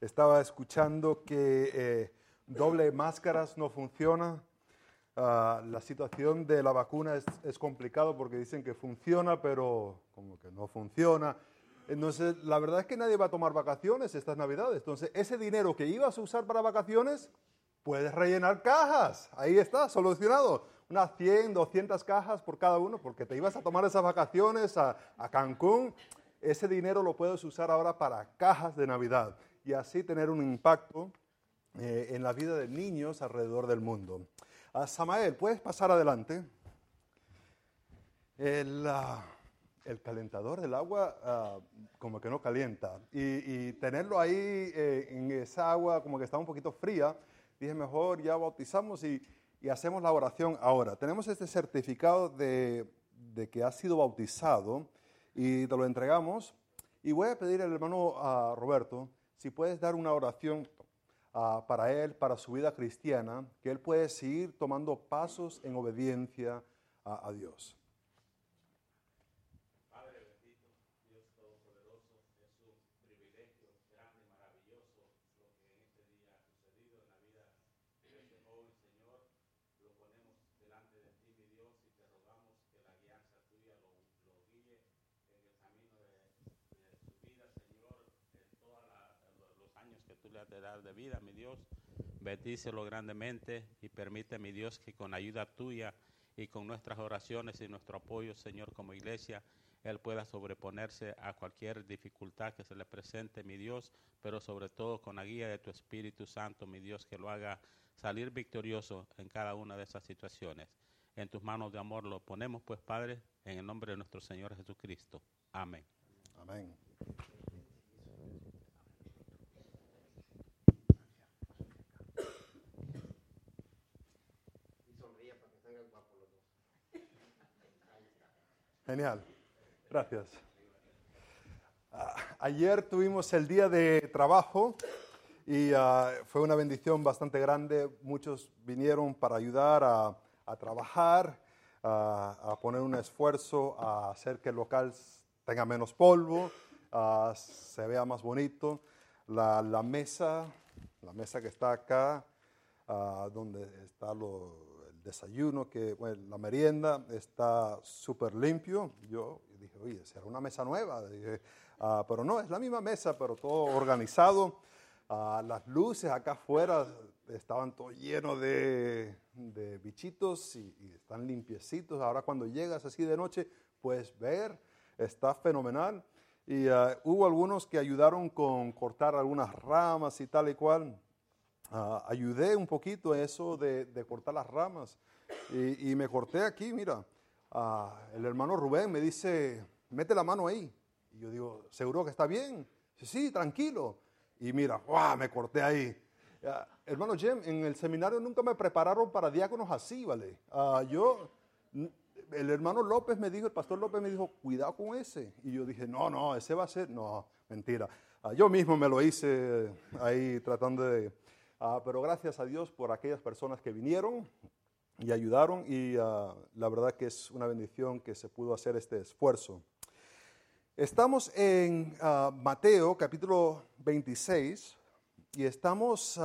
Estaba escuchando que eh, doble máscaras no funciona. Ah, la situación de la vacuna es, es complicado porque dicen que funciona, pero como que no funciona. Entonces, la verdad es que nadie va a tomar vacaciones estas Navidades. Entonces, ese dinero que ibas a usar para vacaciones, puedes rellenar cajas. Ahí está, solucionado. Unas 100, 200 cajas por cada uno, porque te ibas a tomar esas vacaciones a, a Cancún. Ese dinero lo puedes usar ahora para cajas de Navidad y así tener un impacto eh, en la vida de niños alrededor del mundo. Uh, Samael, ¿puedes pasar adelante? El, el calentador del agua uh, como que no calienta y, tenerlo ahí eh, en esa agua como que está un poquito fría, dije mejor ya bautizamos y, hacemos la oración ahora. Tenemos este certificado de, de que ha sido bautizado y te lo entregamos. Y voy a pedir al hermano uh, Roberto si puedes dar una oración uh, para él, para su vida cristiana, que él puede seguir tomando pasos en obediencia a Dios. Padre bendito, Dios todopoderoso, es un privilegio grande y maravilloso lo que en este día ha sucedido en la vida de este joven Señor. Lo ponemos delante de ti, mi Dios, y te rogamos que la guianza tuya lo, lo guíe en el camino de, de su vida, Señor, en todos los de dar de vida, mi Dios. Bendícelo grandemente y permite, mi Dios, que con ayuda tuya y con nuestras oraciones y nuestro apoyo, Señor, como iglesia, Él pueda sobreponerse a cualquier dificultad que se le presente, mi Dios, pero sobre todo con la guía de tu Espíritu Santo, mi Dios, que lo haga salir victorioso en cada una de esas situaciones. En tus manos de amor lo ponemos, pues, Padre, en el nombre de nuestro Señor Jesucristo. Amén. Amén. Genial. Gracias. Ah, ayer tuvimos el día de trabajo y ah, fue una bendición bastante grande. Muchos vinieron para ayudar a, a trabajar, a, a poner un esfuerzo, a hacer que el local tenga menos polvo, ah, se vea más bonito. La, la mesa, la mesa que está acá, ah, donde está lo- el desayuno, que, bueno, la merienda, está súper limpio. Yo dije, oye, será una mesa nueva. Dije, ah, pero no, es la misma mesa, pero todo organizado. Ah, las luces acá afuera estaban todo lleno de, de bichitos y, y están limpiecitos. Ahora cuando llegas así de noche, puedes ver, está fenomenal. Y ah, hubo algunos que ayudaron con cortar algunas ramas y tal y cual. Ah, ayudé un poquito en eso de, de cortar las ramas. Y, y me corté aquí, mira. Ah, el hermano Rubén me dice, mete la mano ahí. Y yo digo, ¿seguro que está bien? Sí, tranquilo. Y mira, me corté ahí. Ah, hermano Jem, en el seminario nunca me prepararon para diáconos así, ¿vale? Yo, el hermano López me dijo, el pastor López me dijo, cuidado con ese. Y yo dije, no, no, ese va a ser, no, mentira. Yo mismo me lo hice ahí tratando de... ah, pero gracias a Dios por aquellas personas que vinieron y ayudaron y ah, la verdad que es una bendición que se pudo hacer este esfuerzo. Estamos en ah, Mateo capítulo 26 y estamos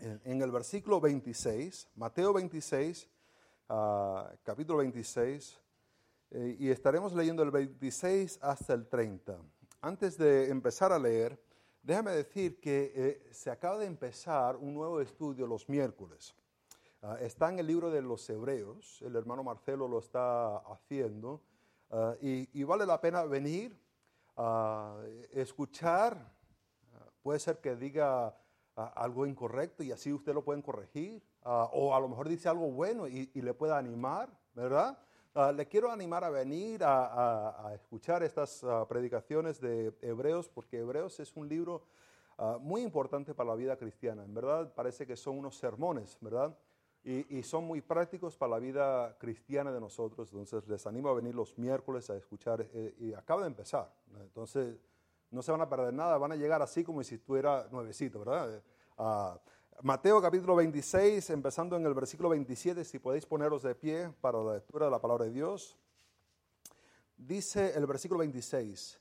en, el versículo 26, Mateo 26, ah, capítulo 26, eh, y estaremos leyendo el 26 hasta el 30. Antes de empezar a leer, déjame decir que eh, se acaba de empezar un nuevo estudio los miércoles. Ah, está en el libro de los Hebreos, el hermano Marcelo lo está haciendo, ah, y, y vale la pena venir, a escuchar, ah, puede ser que diga algo incorrecto y así usted lo pueden corregir, o a lo mejor dice algo bueno y, y le pueda animar, ¿verdad? Ah, le quiero animar a venir a, a- a escuchar estas ah, predicaciones de Hebreos, porque Hebreos es un libro ah, muy importante para la vida cristiana. En verdad parece que son unos sermones, ¿verdad? Y, y son muy prácticos para la vida cristiana de nosotros. Entonces les animo a venir los miércoles a escuchar. eh, y acaba de empezar. Entonces no se van a perder nada. Van a llegar así como si estuviera nuevecito, ¿verdad? Mateo capítulo 26, empezando en el versículo 27, si podéis poneros de pie para la lectura de la palabra de Dios. Dice el versículo 26,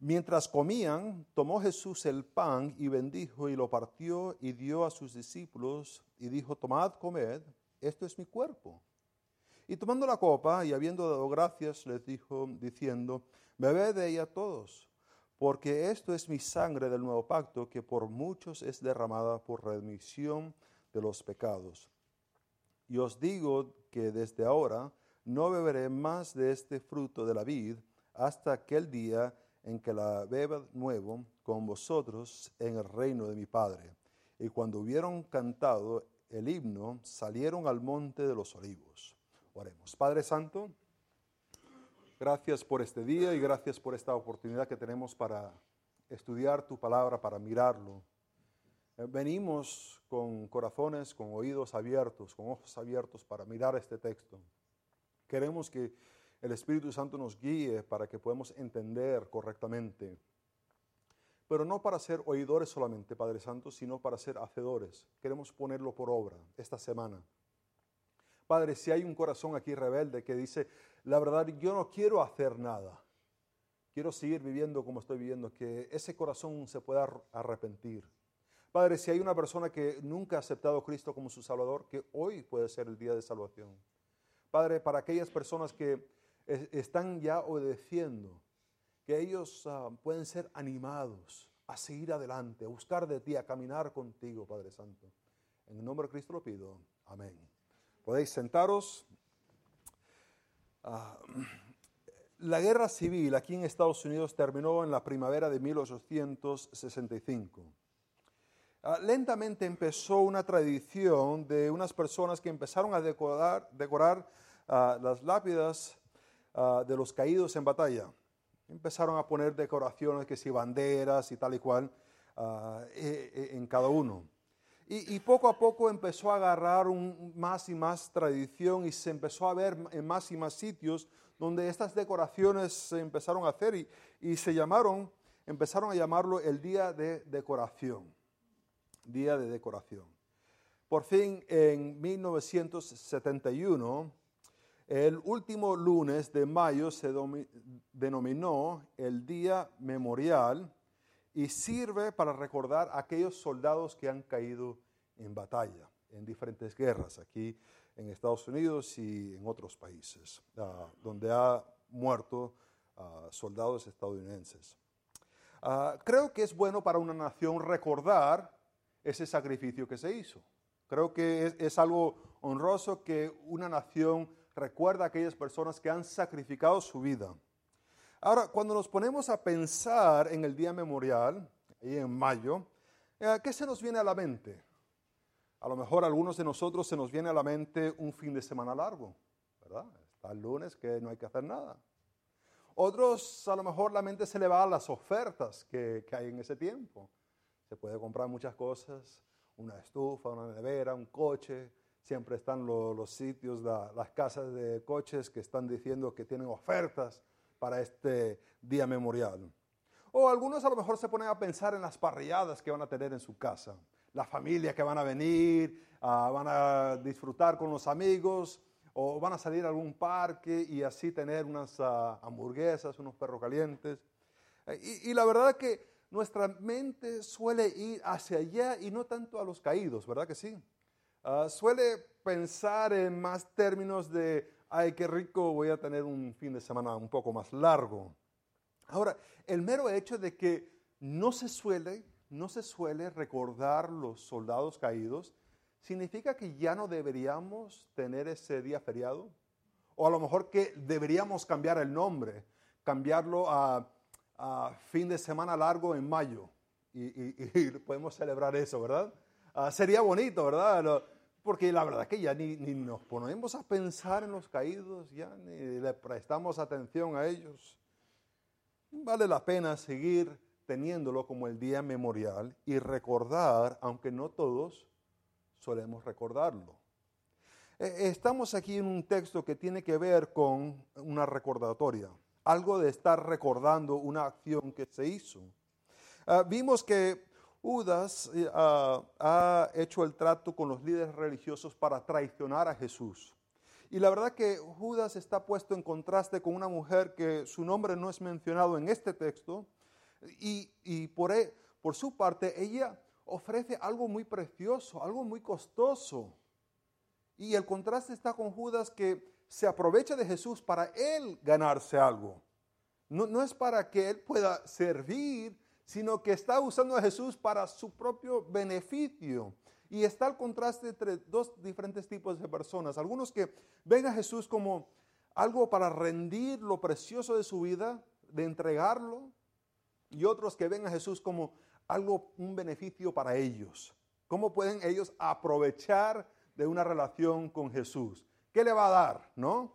Mientras comían, tomó Jesús el pan y bendijo y lo partió y dio a sus discípulos y dijo, tomad, comed, esto es mi cuerpo. Y tomando la copa y habiendo dado gracias, les dijo, diciendo, bebed de ella todos, porque esto es mi sangre del nuevo pacto, que por muchos es derramada por remisión de los pecados. Y os digo que desde ahora no beberé más de este fruto de la vid hasta aquel día en que la beba nuevo con vosotros en el reino de mi Padre. Y cuando hubieron cantado el himno, salieron al monte de los olivos. Oremos. Padre Santo, gracias por este día y gracias por esta oportunidad que tenemos para estudiar tu palabra, para mirarlo. Eh, venimos con corazones, con oídos abiertos, con ojos abiertos para mirar este texto. Queremos que el Espíritu Santo nos guíe para que podamos entender correctamente. Pero no para ser oidores solamente, Padre Santo, sino para ser hacedores. Queremos ponerlo por obra esta semana. Padre, si hay un corazón aquí rebelde que dice, la verdad, yo no quiero hacer nada, quiero seguir viviendo como estoy viviendo, que ese corazón se pueda arrepentir. Padre, si hay una persona que nunca ha aceptado a Cristo como su Salvador, que hoy puede ser el día de salvación. Padre, para aquellas personas que están ya obedeciendo, que ellos ah, pueden ser animados a seguir adelante, a buscar de ti, a caminar contigo, Padre Santo. En el nombre de Cristo lo pido. Amén. Podéis sentaros. Ah, la guerra civil aquí en Estados Unidos terminó en la primavera de 1865. Ah, lentamente empezó una tradición de unas personas que empezaron a decorar, decorar las lápidas Ah, de los caídos en batalla. Empezaron a poner decoraciones, que si banderas y tal y cual, ah, e, e, en cada uno. Y, poco a poco empezó a agarrar más y más tradición y se empezó a ver en más y más sitios donde estas decoraciones se empezaron a hacer y se llamaron, empezaron a llamarlo el Día de Decoración. Día de Decoración. Por fin, en 1971, el último lunes de mayo se denominó el Día Memorial y sirve para recordar a aquellos soldados que han caído en batalla, en diferentes guerras, aquí en Estados Unidos y en otros países, ah, donde ha muerto ah, soldados estadounidenses. Ah, creo que es bueno para una nación recordar ese sacrificio que se hizo. Creo que es algo honroso que una nación recuerda a aquellas personas que han sacrificado su vida. Ahora, cuando nos ponemos a pensar en el día memorial, ahí en mayo, eh, ¿qué se nos viene a la mente? A lo mejor a algunos de nosotros se nos viene a la mente un fin de semana largo, ¿verdad? Está el lunes que no hay que hacer nada. Otros a lo mejor la mente se le va a las ofertas que, que hay en ese tiempo. Se puede comprar muchas cosas, una estufa, una nevera, un coche, siempre están los sitios, las casas de coches que están diciendo que tienen ofertas para este día memorial. O algunos a lo mejor se ponen a pensar en las parrilladas que van a tener en su casa, la familia que van a venir, ah, van a disfrutar con los amigos o van a salir a algún parque y así tener unas ah, hamburguesas, unos perros calientes. Y, y la verdad que nuestra mente suele ir hacia allá y no tanto a los caídos, ¿verdad que sí? Ah, suele pensar en más términos de, ay, qué rico, voy a tener un fin de semana un poco más largo. Ahora, el mero hecho de que no se suele, no se suele recordar los soldados caídos, significa que ya no deberíamos tener ese día feriado. O a lo mejor que deberíamos cambiar el nombre, cambiarlo a, fin de semana largo en mayo. Y, podemos celebrar eso, ¿verdad? Ah, sería bonito, ¿verdad? Porque la verdad que ya ni, ni, nos ponemos a pensar en los caídos, ya ni le prestamos atención a ellos. Vale la pena seguir teniéndolo como el día memorial y recordar, aunque no todos solemos recordarlo. E, estamos aquí en un texto que tiene que ver con una recordatoria, algo de estar recordando una acción que se hizo. Ah, vimos que Judas eh, ah, ha hecho el trato con los líderes religiosos para traicionar a Jesús. Y la verdad que Judas está puesto en contraste con una mujer que su nombre no es mencionado en este texto, Y, por, e- por su parte, ella ofrece algo muy precioso, algo muy costoso. Y el contraste está con Judas que se aprovecha de Jesús para él ganarse algo. No, no es para que él pueda servir, sino que está usando a Jesús para su propio beneficio. Y está el contraste entre dos diferentes tipos de personas. Algunos que ven a Jesús como algo para rendir lo precioso de su vida, de entregarlo, y otros que ven a Jesús como algo, un beneficio para ellos. ¿Cómo pueden ellos aprovechar de una relación con Jesús? ¿Qué le va a dar? ¿No?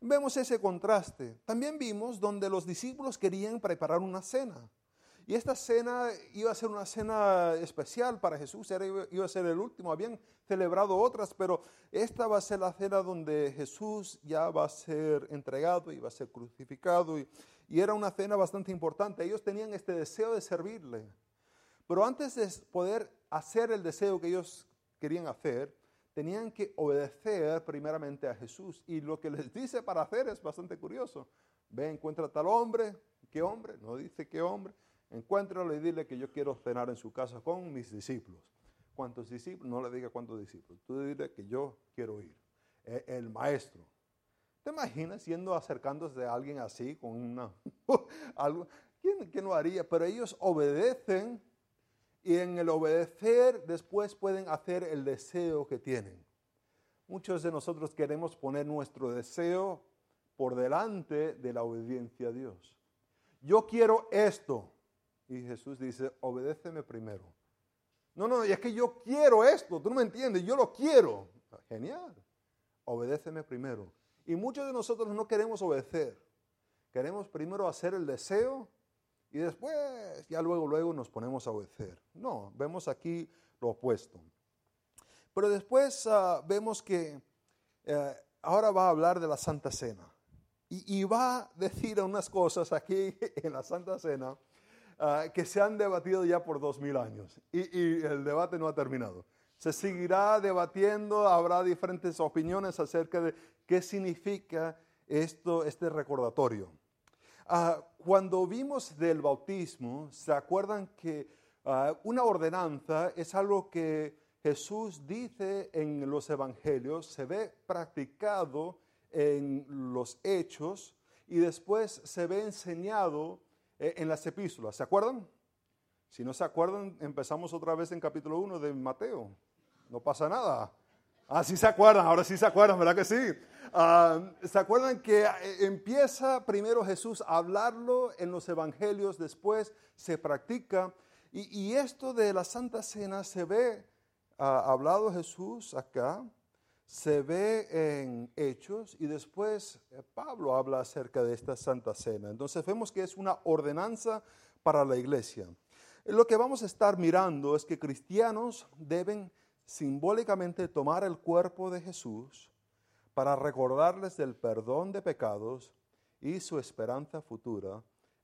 Vemos ese contraste. También vimos donde los discípulos querían preparar una cena. Y esta cena iba a ser una cena especial para Jesús, iba a ser el último. Habían celebrado otras, pero esta va a ser la cena donde Jesús ya va a ser entregado y va a ser crucificado. Y, y era una cena bastante importante. Ellos tenían este deseo de servirle. Pero antes de poder hacer el deseo que ellos querían hacer, tenían que obedecer primeramente a Jesús. Y lo que les dice para hacer es bastante curioso. Ve, encuentra tal hombre. ¿Qué hombre? No dice qué hombre. Encuéntralo y dile que yo quiero cenar en su casa con mis discípulos. ¿Cuántos discípulos? No le diga cuántos discípulos. Tú dile que yo quiero ir. E- El maestro. ¿Te imaginas yendo acercándose a alguien así con una algo? ¿Quién, quién lo haría? Pero ellos obedecen y en el obedecer después pueden hacer el deseo que tienen. Muchos de nosotros queremos poner nuestro deseo por delante de la obediencia a Dios. Yo quiero esto. Y Jesús dice, obedéceme primero. No, no, y es que yo quiero esto, tú no me entiendes, yo lo quiero. Genial, obedéceme primero. Y muchos de nosotros no queremos obedecer. Queremos primero hacer el deseo y después ya luego, luego nos ponemos a obedecer. No, vemos aquí lo opuesto. Pero después ah, vemos que eh, ahora va a hablar de la Santa Cena. Y, y va a decir unas cosas aquí en la Santa Cena ah, que se han debatido ya por dos mil años. Y, y el debate no ha terminado. Se seguirá debatiendo, habrá diferentes opiniones acerca de qué significa esto, este recordatorio. Ah, cuando vimos del bautismo, ¿se acuerdan que ah, una ordenanza es algo que Jesús dice en los evangelios, se ve practicado en los hechos y después se ve enseñado en las epístolas? ¿Se acuerdan? Si no se acuerdan, empezamos otra vez en capítulo 1 de Mateo. No pasa nada. Ah, sí se acuerdan, ahora sí se acuerdan, ¿verdad que sí? Ah, ¿Se acuerdan que eh, empieza primero Jesús a hablarlo en los evangelios, después se practica? Y, esto de la Santa Cena se ve ah, hablado Jesús acá, se ve en Hechos y después eh, Pablo habla acerca de esta Santa Cena. Entonces vemos que es una ordenanza para la iglesia. Lo que vamos a estar mirando es que cristianos deben simbólicamente tomar el cuerpo de Jesús para recordarles del perdón de pecados y su esperanza futura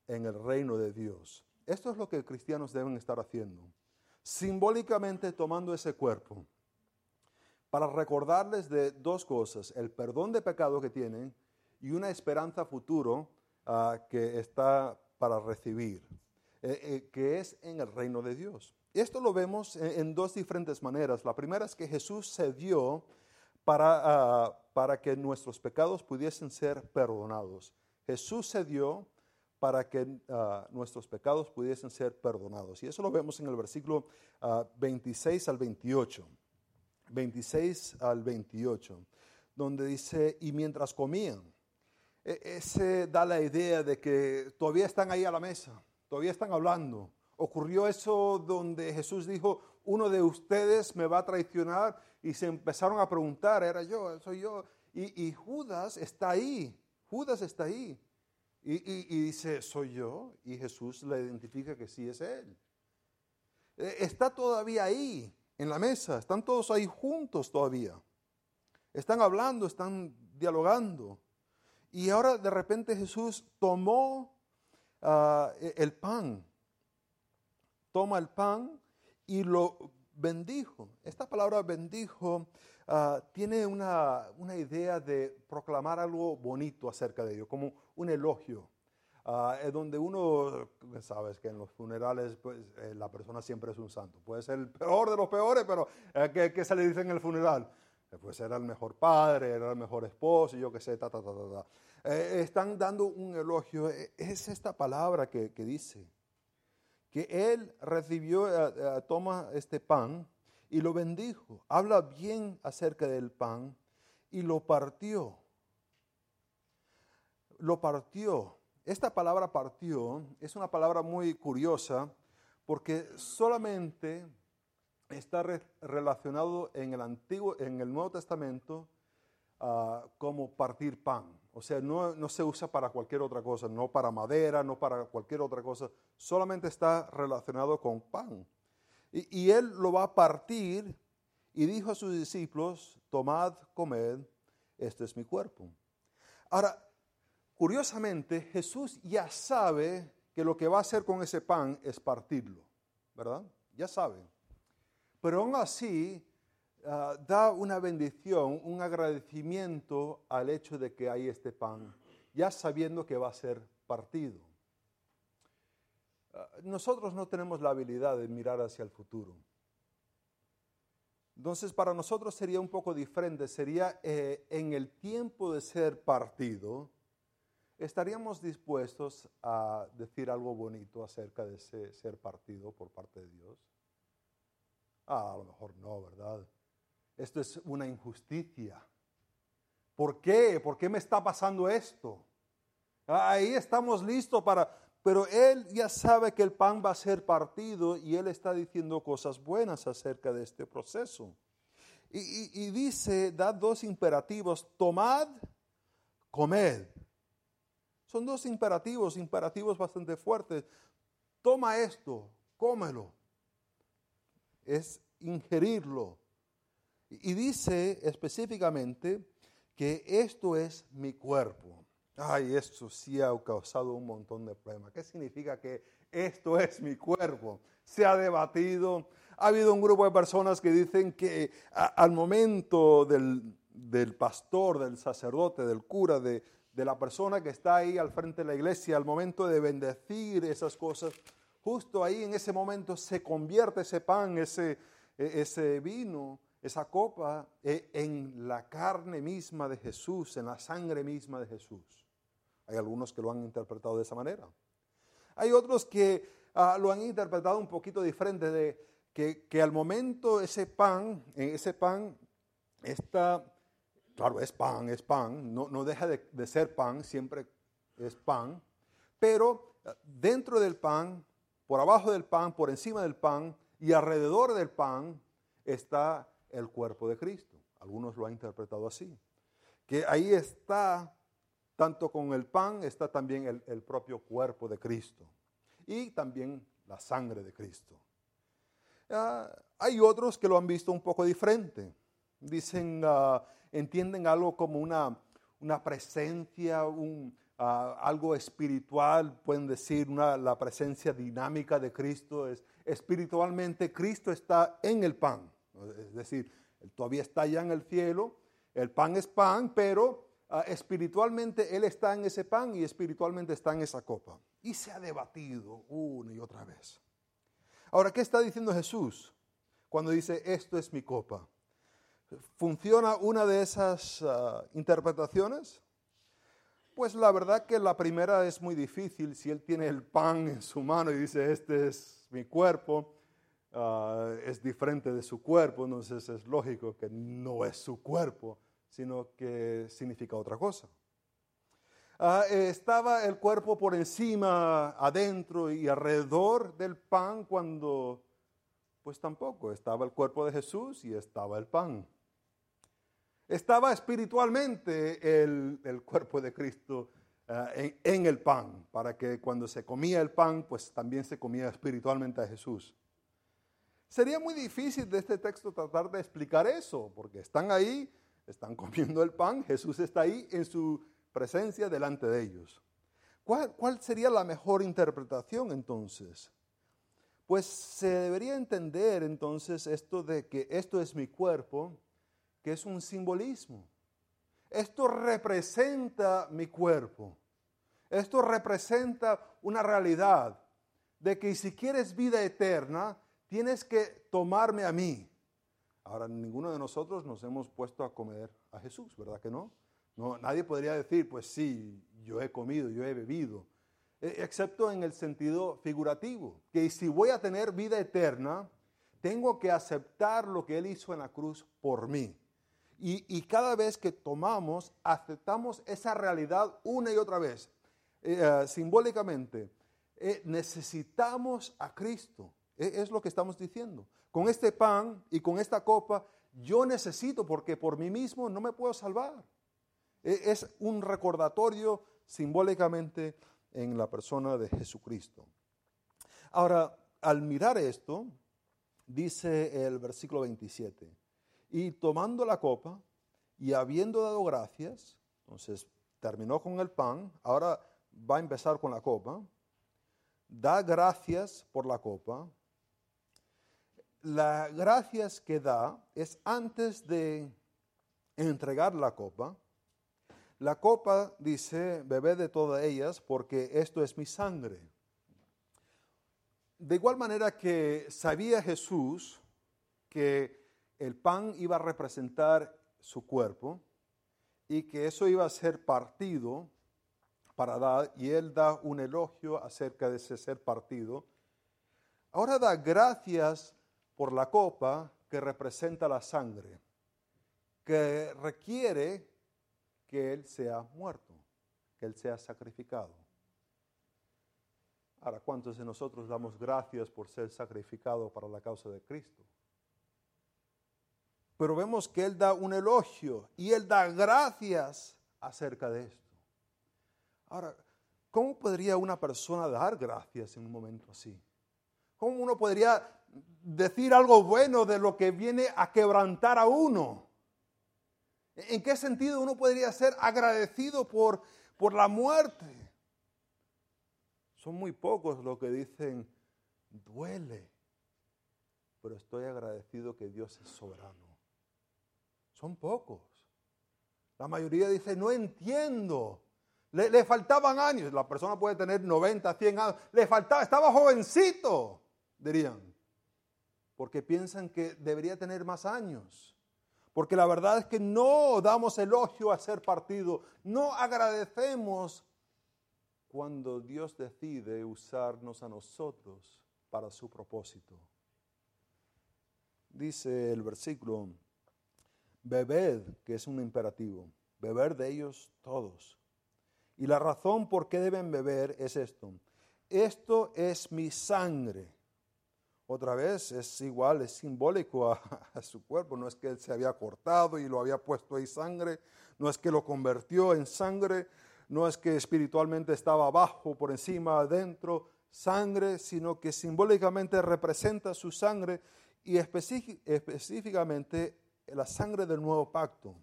en el reino de Dios. Esto es lo que cristianos deben estar haciendo. Simbólicamente tomando ese cuerpo para recordarles de dos cosas, el perdón de pecado que tienen y una esperanza futuro ah, que está para recibir, eh, eh, que es en el reino de Dios. Esto lo vemos en, dos diferentes maneras. La primera es que Jesús se dio para, ah, para que nuestros pecados pudiesen ser perdonados. Jesús se dio para que ah, nuestros pecados pudiesen ser perdonados. Y eso lo vemos en el versículo ah, 26 al 28. 26 al 28, donde dice, y mientras comían, e- ese da la idea de que todavía están ahí a la mesa, todavía están hablando. Ocurrió eso donde Jesús dijo, uno de ustedes me va a traicionar y se empezaron a preguntar, era yo, soy yo. Y, y Judas está ahí, Judas está ahí. Y, y- y dice, soy yo. Y Jesús le identifica que sí es él. Eh, Está todavía ahí, en la mesa, están todos ahí juntos todavía. Están hablando, están dialogando. Y ahora de repente Jesús tomó ah, e- el pan, toma el pan y lo bendijo. Esta palabra bendijo ah, tiene una, una idea de proclamar algo bonito acerca de ello, como un elogio. Ah, es donde uno, sabes que en los funerales pues, eh, la persona siempre es un santo. Puede ser el peor de los peores, pero ¿qué, qué se le dice en el funeral? Eh, Pues era el mejor padre, era el mejor esposo, yo qué sé, ta, ta, ta, ta. Eh, están dando un elogio. Eh, Es esta palabra que, que dice, que él recibió, toma este pan y lo bendijo. Habla bien acerca del pan y lo partió. Lo partió. Esta palabra partió es una palabra muy curiosa porque solamente está re- relacionado en el Antiguo, en el Nuevo Testamento ah, como partir pan. O sea, no, no se usa para cualquier otra cosa, no para madera, no para cualquier otra cosa, solamente está relacionado con pan. Y, y él lo va a partir y dijo a sus discípulos, tomad, comed, este es mi cuerpo. Ahora, curiosamente, Jesús ya sabe que lo que va a hacer con ese pan es partirlo, ¿verdad? Ya sabe. Pero aún así, ah, da una bendición, un agradecimiento al hecho de que hay este pan, ya sabiendo que va a ser partido. Ah, nosotros no tenemos la habilidad de mirar hacia el futuro. Entonces, para nosotros sería un poco diferente, sería eh, en el tiempo de ser partido, ¿estaríamos dispuestos a decir algo bonito acerca de ese ser partido por parte de Dios? Ah, a lo mejor no, ¿verdad? Esto es una injusticia. ¿Por qué? ¿Por qué me está pasando esto? Ah, Ahí estamos listos para... Pero él ya sabe que el pan va a ser partido y él está diciendo cosas buenas acerca de este proceso. Y, y- y dice, da dos imperativos, tomad, comed. Son dos imperativos, imperativos bastante fuertes. Toma esto, cómelo. Es ingerirlo. Y dice específicamente que esto es mi cuerpo. Ay, esto sí ha causado un montón de problemas. ¿Qué significa que esto es mi cuerpo? Se ha debatido. Ha habido un grupo de personas que dicen que al momento del, del pastor, del sacerdote, del cura, de, de la persona que está ahí al frente de la iglesia, al momento de bendecir esas cosas, justo ahí en ese momento se convierte ese pan, ese, e- ese vino, esa copa eh, en la carne misma de Jesús, en la sangre misma de Jesús. Hay algunos que lo han interpretado de esa manera. Hay otros que ah, lo han interpretado un poquito diferente, de que, que al momento ese pan, ese pan está, claro, es pan, es pan, no, no deja de, ser pan, siempre es pan, pero ah, dentro del pan, por abajo del pan, por encima del pan y alrededor del pan está el cuerpo de Cristo. Algunos lo han interpretado así. Que ahí está, tanto con el pan, está también el, el propio cuerpo de Cristo. Y también la sangre de Cristo. Ah, hay otros que lo han visto un poco diferente. Dicen, ah, entienden algo como una, una presencia, un, ah, algo espiritual, pueden decir una, la presencia dinámica de Cristo. Es, espiritualmente Cristo está en el pan. Es decir, todavía está allá en el cielo, el pan es pan, pero ah, espiritualmente Él está en ese pan y espiritualmente está en esa copa. Y se ha debatido una y otra vez. Ahora, ¿qué está diciendo Jesús cuando dice, esto es mi copa? ¿Funciona una de esas ah, interpretaciones? Pues la verdad que la primera es muy difícil. Si Él tiene el pan en su mano y dice, este es mi cuerpo, ah, es diferente de su cuerpo, entonces es lógico que no es su cuerpo, sino que significa otra cosa. Ah, estaba el cuerpo por encima, adentro y alrededor del pan cuando, pues tampoco, estaba el cuerpo de Jesús y estaba el pan. Estaba espiritualmente el, el cuerpo de Cristo ah, en, en el pan, para que cuando se comía el pan, pues también se comía espiritualmente a Jesús. Sería muy difícil de este texto tratar de explicar eso, porque están ahí, están comiendo el pan, Jesús está ahí en su presencia delante de ellos. ¿Cuál, cuál sería la mejor interpretación entonces? Pues se debería entender entonces esto de que esto es mi cuerpo, que es un simbolismo. Esto representa mi cuerpo. Esto representa una realidad de que si quieres vida eterna, tienes que tomarme a mí. Ahora, ninguno de nosotros nos hemos puesto a comer a Jesús, ¿verdad que no? no nadie podría decir, pues sí, yo he comido, yo he bebido, e, excepto en el sentido figurativo, que si voy a tener vida eterna, tengo que aceptar lo que Él hizo en la cruz por mí. Y, cada vez que tomamos, aceptamos esa realidad una y otra vez. Eh, eh, simbólicamente, eh, necesitamos a Cristo. E, es lo que estamos diciendo. Con este pan y con esta copa, yo necesito porque por mí mismo no me puedo salvar. E, es un recordatorio simbólicamente en la persona de Jesucristo. Ahora, al mirar esto, dice el versículo 27, y tomando la copa y habiendo dado gracias, entonces terminó con el pan, ahora va a empezar con la copa, da gracias por la copa. Las gracias que da es antes de entregar la copa. La copa dice, bebé de todas ellas porque esto es mi sangre. De igual manera que sabía Jesús que el pan iba a representar su cuerpo y que eso iba a ser partido para dar, y él da un elogio acerca de ese ser partido. Ahora da gracias por la copa que representa la sangre, que requiere que él sea muerto, que él sea sacrificado. Ahora, ¿cuántos de nosotros damos gracias por ser sacrificado para la causa de Cristo? Pero vemos que Él da un elogio y Él da gracias acerca de esto. Ahora, ¿cómo podría una persona dar gracias en un momento así? ¿Cómo uno podría decir algo bueno de lo que viene a quebrantar a uno? ¿En qué sentido uno podría ser agradecido por, por la muerte? Son muy pocos los que dicen, duele, pero estoy agradecido que Dios es soberano. Son pocos. La mayoría dice, no entiendo. Le, faltaban años. La persona puede tener 90, 100 años. Le faltaba, estaba jovencito, dirían. Porque piensan que debería tener más años. Porque la verdad es que no damos elogio a ser partido. No agradecemos cuando Dios decide usarnos a nosotros para su propósito. Dice el versículo bebed, que es un imperativo, beber de ellos todos. Y la razón por qué deben beber es esto. Esto es mi sangre. Otra vez es igual, es simbólico a, su cuerpo. No es que él se había cortado y lo había puesto ahí sangre. No es que lo convirtió en sangre. No es que espiritualmente estaba abajo, por encima, adentro, sangre, sino que simbólicamente representa su sangre y específicamente la sangre del nuevo pacto.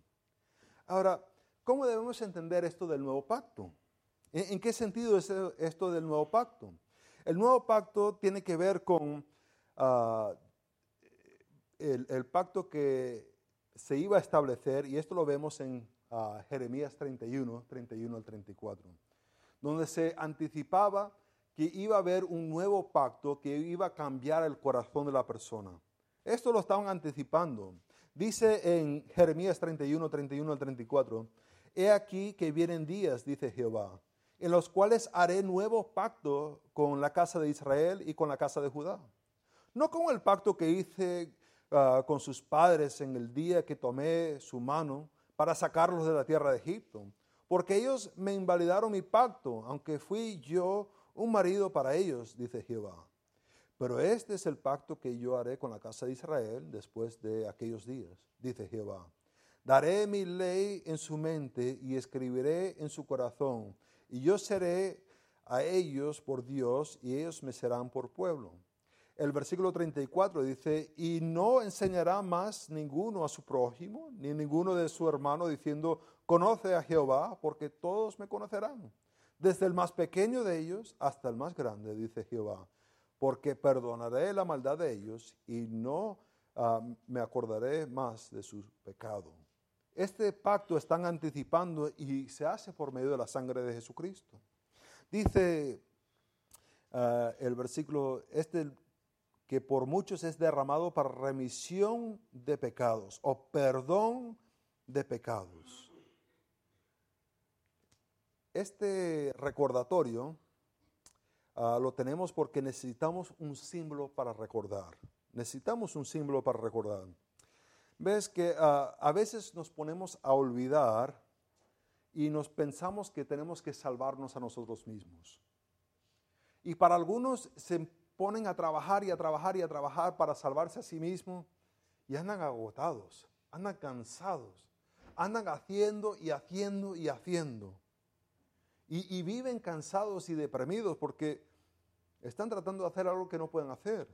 Ahora, ¿cómo debemos entender esto del nuevo pacto? ¿En, qué sentido es esto del nuevo pacto? El nuevo pacto tiene que ver con ah, el, pacto que se iba a establecer, y esto lo vemos en ah, Jeremías 31, 31 al 34, donde se anticipaba que iba a haber un nuevo pacto que iba a cambiar el corazón de la persona. Esto lo estaban anticipando. Dice en Jeremías 31, 31 al 34, He aquí que vienen días, dice Jehová, en los cuales haré nuevo pacto con la casa de Israel y con la casa de Judá. No como el pacto que hice ah, con sus padres en el día que tomé su mano para sacarlos de la tierra de Egipto, porque ellos me invalidaron mi pacto, aunque fui yo un marido para ellos, dice Jehová. Pero este es el pacto que yo haré con la casa de Israel después de aquellos días, dice Jehová. Daré mi ley en su mente y escribiré en su corazón, y yo seré a ellos por Dios y ellos me serán por pueblo. El versículo 34 dice, y no enseñará más ninguno a su prójimo, ni ninguno de su hermano, diciendo, conoce a Jehová, porque todos me conocerán, desde el más pequeño de ellos hasta el más grande, dice Jehová porque perdonaré la maldad de ellos y no ah, me acordaré más de su pecado. Este pacto están anticipando y se hace por medio de la sangre de Jesucristo. Dice ah, el versículo, este que por muchos es derramado para remisión de pecados o perdón de pecados. Este recordatorio ah, lo tenemos porque necesitamos un símbolo para recordar. Necesitamos un símbolo para recordar. Ves que ah, a veces nos ponemos a olvidar y nos pensamos que tenemos que salvarnos a nosotros mismos. Y para algunos se ponen a trabajar y a trabajar y a trabajar para salvarse a sí mismos y andan agotados, andan cansados, andan haciendo y haciendo y haciendo. Y, viven cansados y deprimidos porque están tratando de hacer algo que no pueden hacer.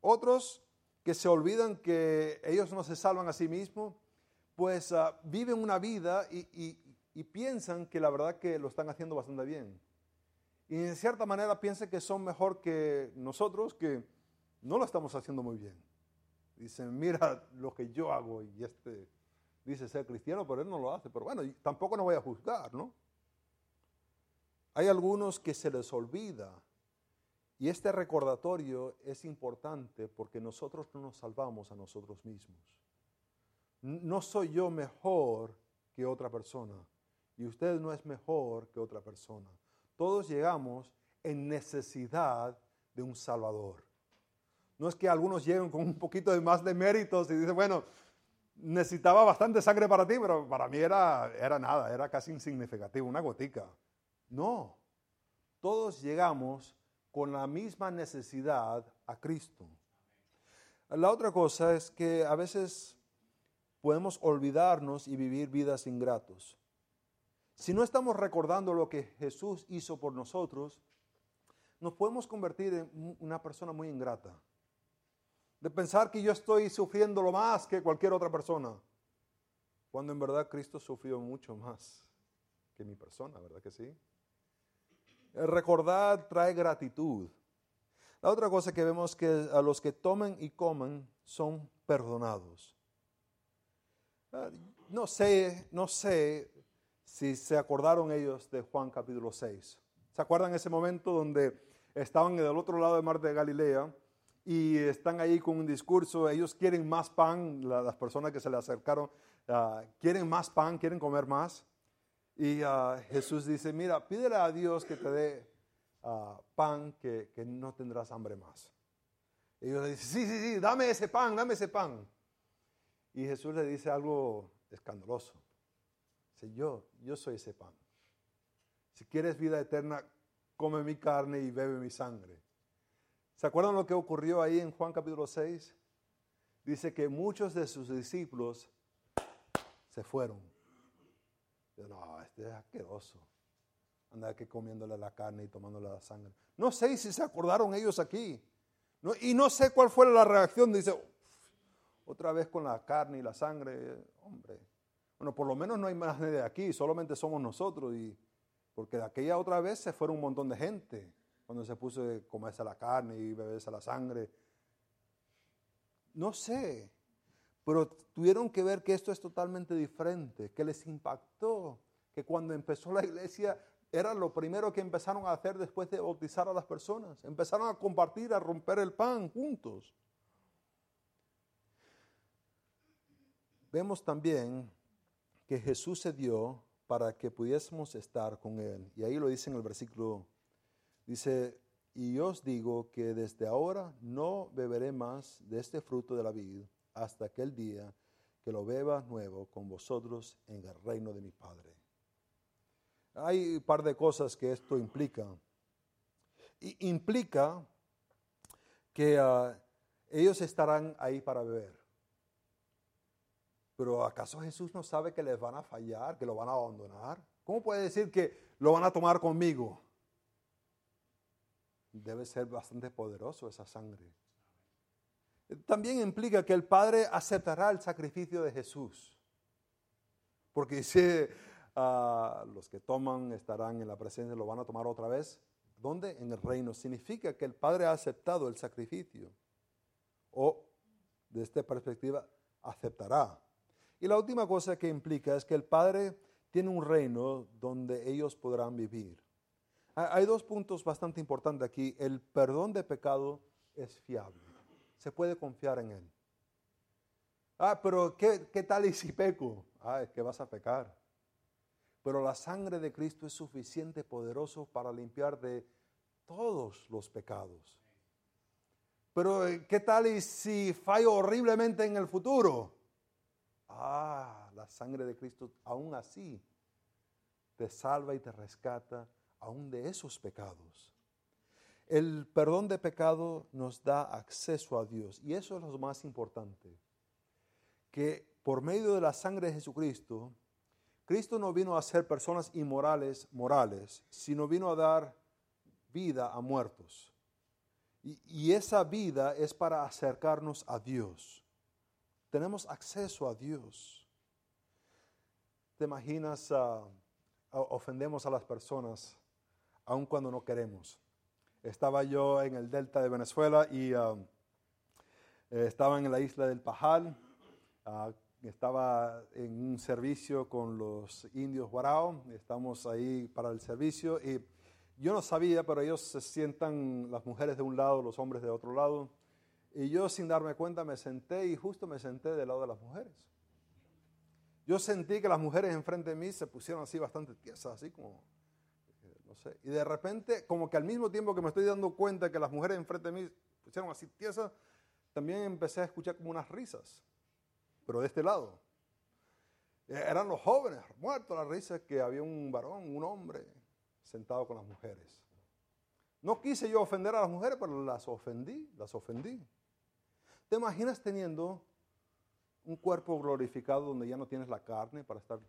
Otros que se olvidan que ellos no se salvan a sí mismos, pues ah, viven una vida y, y piensan que la verdad que lo están haciendo bastante bien y en cierta manera piensan que son mejor que nosotros, que no lo estamos haciendo muy bien. Dicen, mira lo que yo hago y este dice ser cristiano, pero él no lo hace. Pero bueno, tampoco no voy a juzgar, ¿no? Hay algunos que se les olvida y este recordatorio es importante porque nosotros no nos salvamos a nosotros mismos. No soy yo mejor que otra persona y usted no es mejor que otra persona. Todos llegamos en necesidad de un Salvador. No es que algunos lleguen con un poquito de más de méritos y dicen, bueno, necesitaba bastante sangre para ti, pero para mí era, era nada, era casi insignificativo, una gotica. No, todos llegamos con la misma necesidad a Cristo. La otra cosa es que a veces podemos olvidarnos y vivir vidas ingratos. Si no estamos recordando lo que Jesús hizo por nosotros, nos podemos convertir en una persona muy ingrata. De pensar que yo estoy sufriendo lo más que cualquier otra persona. Cuando en verdad Cristo sufrió mucho más que mi persona, ¿verdad que sí? Recordar trae gratitud. La otra cosa que vemos que a los que tomen y comen son perdonados. Ah, no sé, no sé si se acordaron ellos de Juan capítulo 6. ¿Se acuerdan ese momento donde estaban en el otro lado del mar de Galilea y están ahí con un discurso? Ellos quieren más pan, las personas que se le acercaron, ah, quieren más pan, quieren comer más. Y ah, Jesús dice, mira, pídele a Dios que te dé ah, pan, que, que no tendrás hambre más. Y ellos le dicen, sí, sí, sí, dame ese pan, dame ese pan. Y Jesús le dice algo escandaloso. Dice, yo, yo soy ese pan. Si quieres vida eterna, come mi carne y bebe mi sangre. ¿Se acuerdan lo que ocurrió ahí en Juan capítulo 6? Dice que muchos de sus discípulos se fueron. No, este es asqueroso. Anda que comiéndole la carne y tomándole la sangre. No sé si se acordaron ellos aquí. y no sé cuál fue la reacción. Dice, otra vez con la carne y la sangre. Hombre, bueno, por lo menos no hay más de aquí, solamente somos nosotros. Y, porque de aquella otra vez se fueron un montón de gente cuando se puso a comerse la carne y beberse la sangre. No sé, pero tuvieron que ver que esto es totalmente diferente, que les impactó, que cuando empezó la iglesia era lo primero que empezaron a hacer después de bautizar a las personas. Empezaron a compartir, a romper el pan juntos. Vemos también que Jesús se dio para que pudiésemos estar con Él. Y ahí lo dice en el versículo, dice, y os digo que desde ahora no beberé más de este fruto de la vid hasta aquel día que lo beba nuevo con vosotros en el reino de mi Padre. Hay un par de cosas que esto implica. Y implica que ah, ellos estarán ahí para beber. Pero ¿acaso Jesús no sabe que les van a fallar, que lo van a abandonar? ¿Cómo puede decir que lo van a tomar conmigo? Debe ser bastante poderoso esa sangre. También implica que el Padre aceptará el sacrificio de Jesús. Porque dice, ah, los que toman estarán en la presencia, lo van a tomar otra vez. ¿Dónde? En el reino. Significa que el Padre ha aceptado el sacrificio. O, de esta perspectiva, aceptará. Y la última cosa que implica es que el Padre tiene un reino donde ellos podrán vivir. Ha- Hay dos puntos bastante importantes aquí. El perdón de pecado es fiable. Se puede confiar en él. Ah, pero ¿qué, qué tal y si peco? Ah, es que vas a pecar. Pero la sangre de Cristo es suficiente, poderoso para limpiar de todos los pecados. Pero eh, ¿qué tal y si fallo horriblemente en el futuro? Ah, la sangre de Cristo aún así te salva y te rescata aún de esos pecados. El perdón de pecado nos da acceso a Dios y eso es lo más importante. Que por medio de la sangre de Jesucristo, Cristo no vino a ser personas inmorales, morales, sino vino a dar vida a muertos. Y, esa vida es para acercarnos a Dios. Tenemos acceso a Dios. ¿Te imaginas? ah, ofendemos a las personas aun cuando no queremos. Estaba yo en el delta de Venezuela y ah, eh, estaba en la isla del Pajal. ah, estaba en un servicio con los indios Guarao. Estamos ahí para el servicio y yo no sabía, pero ellos se sientan las mujeres de un lado, los hombres de otro lado. Y yo sin darme cuenta me senté y justo me senté del lado de las mujeres. Yo sentí que las mujeres enfrente de mí se pusieron así bastante tiesas, así como, Y de repente, como que al mismo tiempo que me estoy dando cuenta que las mujeres enfrente de mí pusieron así tiesas, también empecé a escuchar como unas risas, pero de este lado. Eh, Eran los jóvenes, muertos la risa, que había un varón, un hombre, sentado con las mujeres. No quise yo ofender a las mujeres, pero las ofendí, las ofendí. ¿Te imaginas teniendo un cuerpo glorificado donde ya no tienes la carne para estar...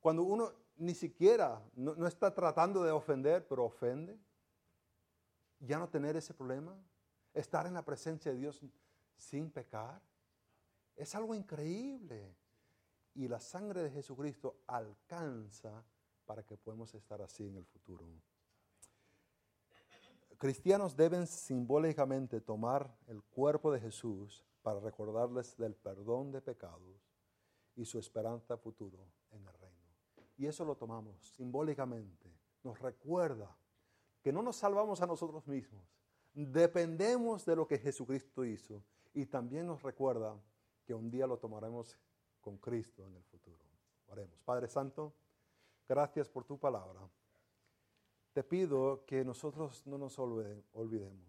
Cuando uno ni siquiera, no, está tratando de ofender, pero ofende, ya no tener ese problema, estar en la presencia de Dios sin pecar, es algo increíble. Y la sangre de Jesucristo alcanza para que podamos estar así en el futuro. Cristianos deben simbólicamente tomar el cuerpo de Jesús para recordarles del perdón de pecados y su esperanza futuro. Y eso lo tomamos simbólicamente. Nos recuerda que no nos salvamos a nosotros mismos. Dependemos de lo que Jesucristo hizo. Y también nos recuerda que un día lo tomaremos con Cristo en el futuro. Oremos. Padre Santo, gracias por tu palabra. Te pido que nosotros no nos olvide- olvidemos.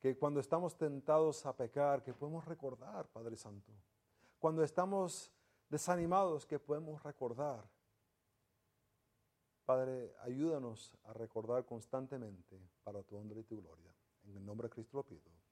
Que cuando estamos tentados a pecar, que podemos recordar, Padre Santo. Cuando estamos desanimados, que podemos recordar. Padre, ayúdanos a recordar constantemente para tu honra y tu gloria. En el nombre de Cristo lo pido.